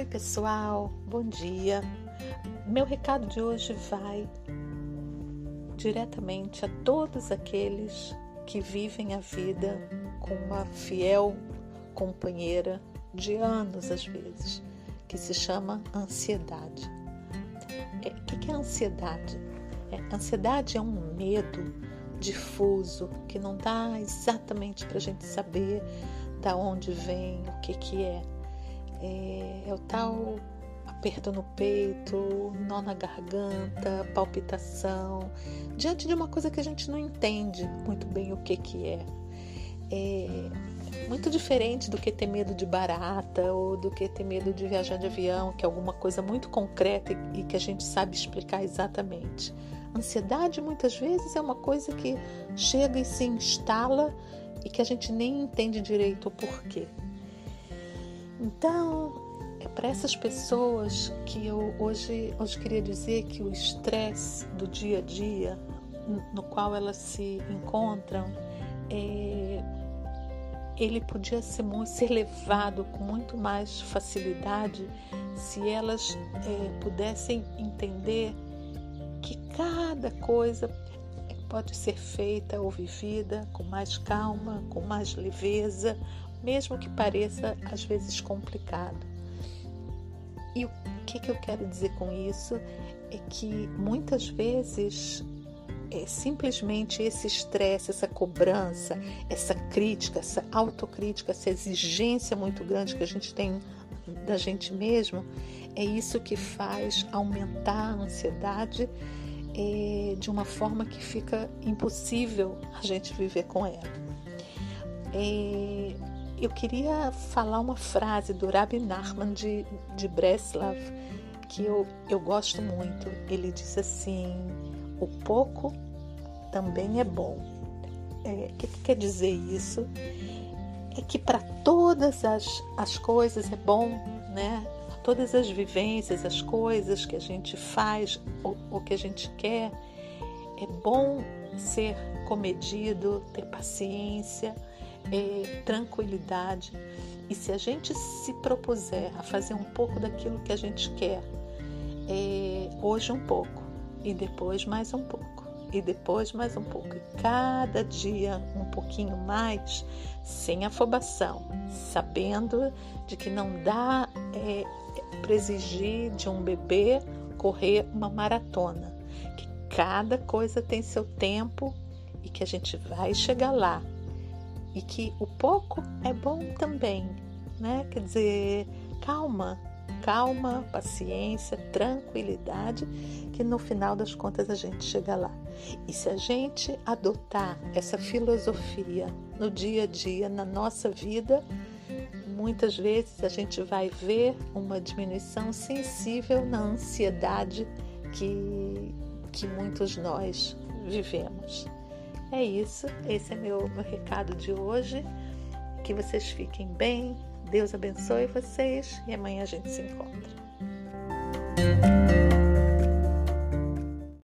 Oi, pessoal, bom dia. Meu recado de hoje vai diretamente a todos aqueles que vivem a vida com uma fiel companheira de anos, às vezes, que se chama ansiedade. O é, que, é ansiedade? É, ansiedade é um medo difuso que não dá exatamente para a gente saber da onde vem, o que, que é é, é o tal aperto no peito, nó na garganta, palpitação, diante de uma coisa que a gente não entende muito bem o que, que é. É muito diferente do que ter medo de barata ou do que ter medo de viajar de avião, que é alguma coisa muito concreta e que a gente sabe explicar exatamente. Ansiedade muitas vezes é uma coisa que chega e se instala e que a gente nem entende direito o porquê. Então, é para essas pessoas que eu hoje, hoje queria dizer que o estresse do dia a dia no qual elas se encontram, é, ele podia ser, ser levado com muito mais facilidade se elas é, pudessem entender que cada coisa pode ser feita ou vivida com mais calma, com mais leveza, mesmo que pareça às vezes complicado. E o que, que eu quero dizer com isso é que muitas vezes é simplesmente esse estresse, essa cobrança, essa crítica, essa autocrítica, essa exigência muito grande que a gente tem da gente mesmo, é isso que faz aumentar a ansiedade é, de uma forma que fica impossível a gente viver com ela. É, eu queria falar uma frase do Rabbi Nachman de, de Breslav que eu, eu gosto muito. Ele diz assim: o pouco também é bom. O é, que, que quer dizer isso? É que para todas as, as coisas é bom, né? Todas as vivências, as coisas que a gente faz, o que a gente quer, é bom ser comedido, ter paciência é, tranquilidade. E se a gente se propuser a fazer um pouco daquilo que a gente quer, é, hoje um pouco, e depois mais um pouco, e depois mais um pouco, e cada dia um pouquinho mais, sem afobação, sabendo de que não dá é, para exigir de um bebê correr uma maratona, que cada coisa tem seu tempo e que a gente vai chegar lá e que o pouco é bom também, né? Quer dizer, calma, calma, paciência, tranquilidade, que no final das contas a gente chega lá. E se a gente adotar essa filosofia no dia a dia, na nossa vida, muitas vezes a gente vai ver uma diminuição sensível na ansiedade que, que muitos nós vivemos. É isso, esse é meu, meu recado de hoje. Que vocês fiquem bem, Deus abençoe vocês e amanhã a gente se encontra.